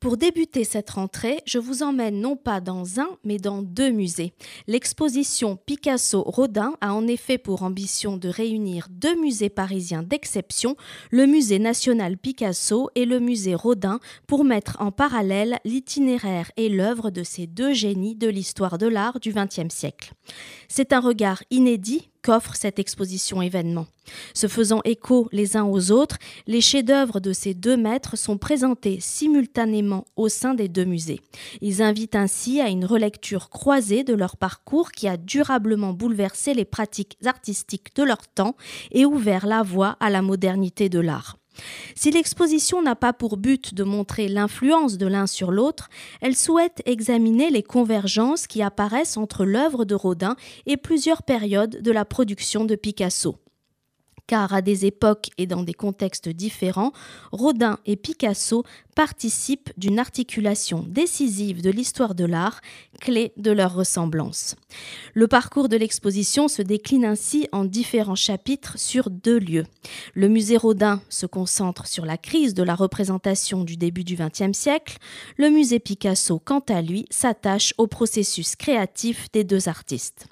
Pour débuter cette rentrée, je vous emmène non pas dans un, mais dans deux musées. L'exposition Picasso-Rodin a en effet pour ambition de réunir deux musées parisiens d'exception, le musée national Picasso et le musée Rodin, pour mettre en parallèle l'itinéraire et l'œuvre de ces deux génies de l'histoire de l'art du XXe siècle. C'est un regard inédit qu'offre cette exposition événement. Se faisant écho les uns aux autres, les chefs-d'œuvre de ces deux maîtres sont présentés simultanément au sein des deux musées. Ils invitent ainsi à une relecture croisée de leur parcours qui a durablement bouleversé les pratiques artistiques de leur temps et ouvert la voie à la modernité de l'art. Si l'exposition n'a pas pour but de montrer l'influence de l'un sur l'autre, elle souhaite examiner les convergences qui apparaissent entre l'œuvre de Rodin et plusieurs périodes de la production de Picasso car à des époques et dans des contextes différents, Rodin et Picasso participent d'une articulation décisive de l'histoire de l'art, clé de leur ressemblance. Le parcours de l'exposition se décline ainsi en différents chapitres sur deux lieux. Le musée Rodin se concentre sur la crise de la représentation du début du XXe siècle. Le musée Picasso, quant à lui, s'attache au processus créatif des deux artistes.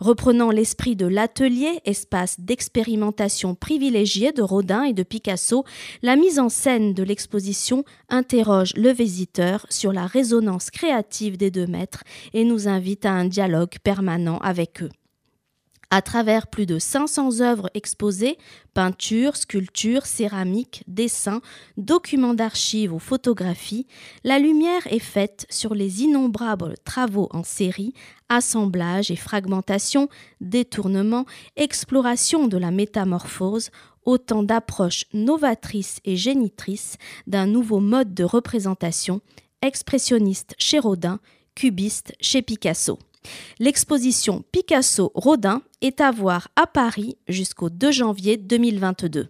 Reprenant l'esprit de l'atelier, espace d'expérimentation privilégié de Rodin et de Picasso, la mise en scène de l'exposition interroge le visiteur sur la résonance créative des deux maîtres et nous invite à un dialogue permanent avec eux. À travers plus de 500 œuvres exposées, peintures, sculptures, céramiques, dessins, documents d'archives ou photographies, la lumière est faite sur les innombrables travaux en série, assemblage et fragmentation, détournement, exploration de la métamorphose, autant d'approches novatrices et génitrices d'un nouveau mode de représentation, expressionniste chez Rodin, cubiste chez Picasso. L'exposition Picasso-Rodin est à voir à Paris jusqu'au 2 janvier 2022.